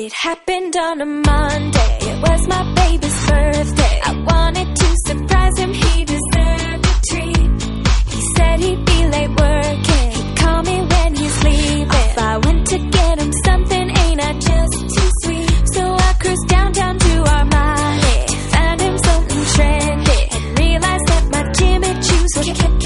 It happened on a Monday. It was my baby's birthday. I wanted to surprise him. He deserved a treat. He said he'd be late working. He'd call me when he's leaving. If I went to get him something. Ain't I just too sweet? So I cruised downtown to Armani. Found him something trendy. And realized that my Jimmy Choo's were kept